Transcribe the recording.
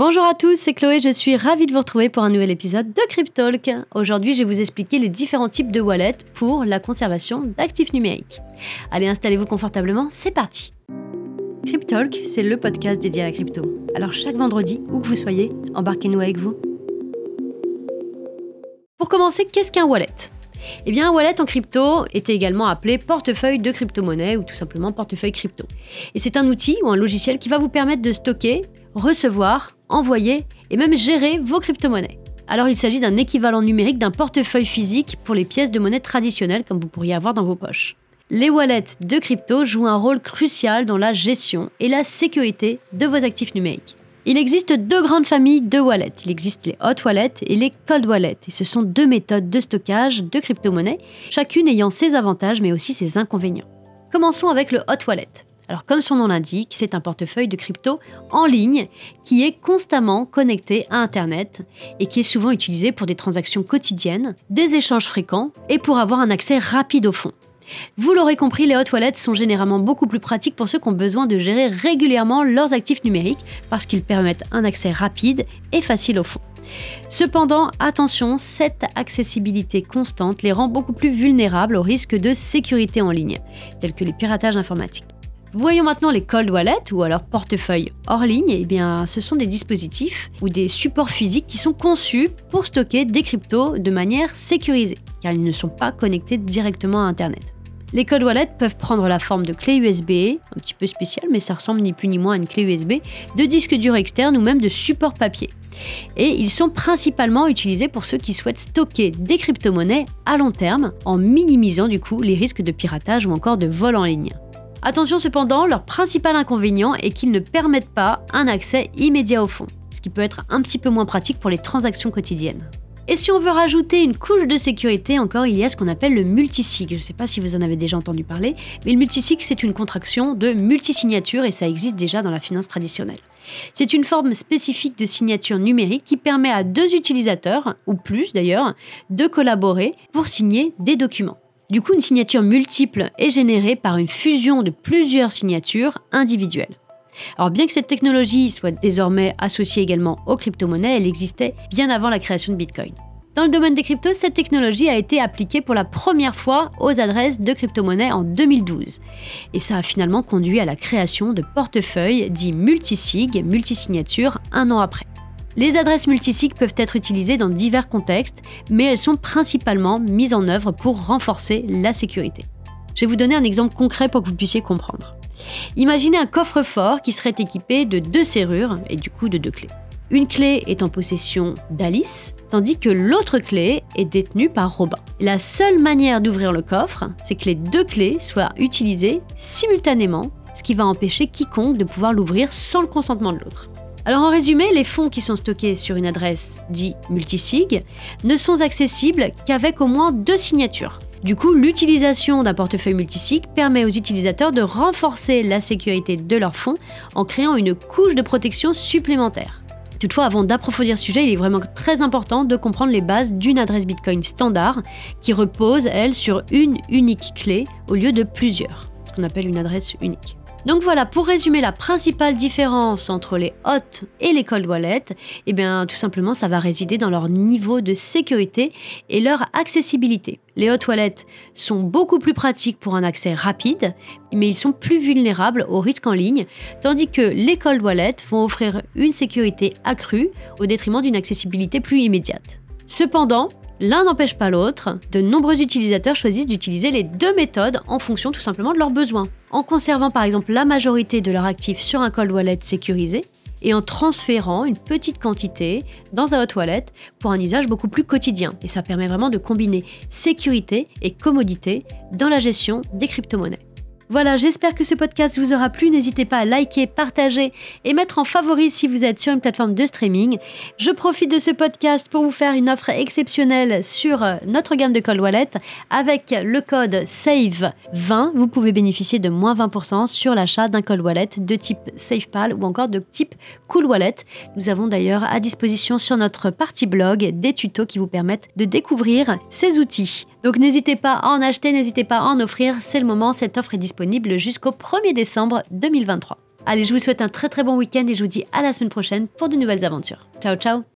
Bonjour à tous, c'est Chloé, je suis ravie de vous retrouver pour un nouvel épisode de Cryptalk. Aujourd'hui, je vais vous expliquer les différents types de wallets pour la conservation d'actifs numériques. Allez, installez-vous confortablement, c'est parti. Cryptalk, c'est le podcast dédié à la crypto. Alors chaque vendredi, où que vous soyez, embarquez-nous avec vous. Pour commencer, qu'est-ce qu'un wallet? Eh bien, un wallet en crypto était également appelé portefeuille de crypto-monnaie ou tout simplement portefeuille crypto. Et c'est un outil ou un logiciel qui va vous permettre de stocker, recevoir, envoyer et même gérer vos crypto-monnaies. Alors il s'agit d'un équivalent numérique d'un portefeuille physique pour les pièces de monnaie traditionnelles comme vous pourriez avoir dans vos poches. Les wallets de crypto jouent un rôle crucial dans la gestion et la sécurité de vos actifs numériques. Il existe deux grandes familles de wallets. Il existe les hot wallets et les cold wallets. Et ce sont deux méthodes de stockage de crypto-monnaies, chacune ayant ses avantages mais aussi ses inconvénients. Commençons avec le hot wallet. Alors comme son nom l'indique, c'est un portefeuille de crypto en ligne qui est constamment connecté à Internet et qui est souvent utilisé pour des transactions quotidiennes, des échanges fréquents et pour avoir un accès rapide au fonds. Vous l'aurez compris, les hot wallets sont généralement beaucoup plus pratiques pour ceux qui ont besoin de gérer régulièrement leurs actifs numériques parce qu'ils permettent un accès rapide et facile au fonds. Cependant, attention, cette accessibilité constante les rend beaucoup plus vulnérables aux risques de sécurité en ligne, tels que les piratages informatiques. Voyons maintenant les cold wallets ou alors portefeuilles hors ligne. Eh bien, ce sont des dispositifs ou des supports physiques qui sont conçus pour stocker des cryptos de manière sécurisée, car ils ne sont pas connectés directement à Internet. Les cold wallets peuvent prendre la forme de clés USB, un petit peu spéciales, mais ça ressemble ni plus ni moins à une clé USB, de disques durs externes ou même de supports papier. Et ils sont principalement utilisés pour ceux qui souhaitent stocker des crypto-monnaies à long terme, en minimisant du coup les risques de piratage ou encore de vol en ligne. Attention cependant, leur principal inconvénient est qu'ils ne permettent pas un accès immédiat au fonds, ce qui peut être un petit peu moins pratique pour les transactions quotidiennes. Et si on veut rajouter une couche de sécurité, encore il y a ce qu'on appelle le multisig. Je ne sais pas si vous en avez déjà entendu parler, mais le multisig c'est une contraction de multisignature et ça existe déjà dans la finance traditionnelle. C'est une forme spécifique de signature numérique qui permet à deux utilisateurs, ou plus d'ailleurs, de collaborer pour signer des documents. Du coup, une signature multiple est générée par une fusion de plusieurs signatures individuelles. Alors bien que cette technologie soit désormais associée également aux crypto-monnaies, elle existait bien avant la création de Bitcoin. Dans le domaine des cryptos, cette technologie a été appliquée pour la première fois aux adresses de crypto-monnaies en 2012. Et ça a finalement conduit à la création de portefeuilles dits multisig, multisignatures, un an après. Les adresses multisig peuvent être utilisées dans divers contextes, mais elles sont principalement mises en œuvre pour renforcer la sécurité. Je vais vous donner un exemple concret pour que vous puissiez comprendre. Imaginez un coffre-fort qui serait équipé de deux serrures et du coup de deux clés. Une clé est en possession d'Alice, tandis que l'autre clé est détenue par Robin. La seule manière d'ouvrir le coffre, c'est que les deux clés soient utilisées simultanément, ce qui va empêcher quiconque de pouvoir l'ouvrir sans le consentement de l'autre. Alors en résumé, les fonds qui sont stockés sur une adresse dit multisig ne sont accessibles qu'avec au moins deux signatures. Du coup, l'utilisation d'un portefeuille multisig permet aux utilisateurs de renforcer la sécurité de leurs fonds en créant une couche de protection supplémentaire. Toutefois, avant d'approfondir ce sujet, il est vraiment très important de comprendre les bases d'une adresse Bitcoin standard qui repose, elle, sur une unique clé au lieu de plusieurs, ce qu'on appelle une adresse unique. Donc voilà, pour résumer la principale différence entre les hot et les cold wallets, eh bien tout simplement ça va résider dans leur niveau de sécurité et leur accessibilité. Les hot wallets sont beaucoup plus pratiques pour un accès rapide, mais ils sont plus vulnérables aux risques en ligne, tandis que les cold wallets vont offrir une sécurité accrue au détriment d'une accessibilité plus immédiate. Cependant, L'un n'empêche pas l'autre. De nombreux utilisateurs choisissent d'utiliser les deux méthodes en fonction tout simplement de leurs besoins. En conservant par exemple la majorité de leurs actifs sur un cold wallet sécurisé et en transférant une petite quantité dans un hot wallet pour un usage beaucoup plus quotidien. Et ça permet vraiment de combiner sécurité et commodité dans la gestion des crypto-monnaies. Voilà, j'espère que ce podcast vous aura plu. N'hésitez pas à liker, partager et mettre en favori si vous êtes sur une plateforme de streaming. Je profite de ce podcast pour vous faire une offre exceptionnelle sur euh, notre gamme de Cold Wallet. Avec le code SAVE20, vous pouvez bénéficier de moins 20% sur l'achat d'un Cold Wallet de type SafePal ou encore de type Cool Wallet. Nous avons d'ailleurs à disposition sur notre partie blog des tutos qui vous permettent de découvrir ces outils. Donc n'hésitez pas à en acheter, n'hésitez pas à en offrir. C'est le moment, cette offre est disponible jusqu'au 1er décembre 2023. Allez, je vous souhaite un très très bon week-end et je vous dis à la semaine prochaine pour de nouvelles aventures. Ciao ciao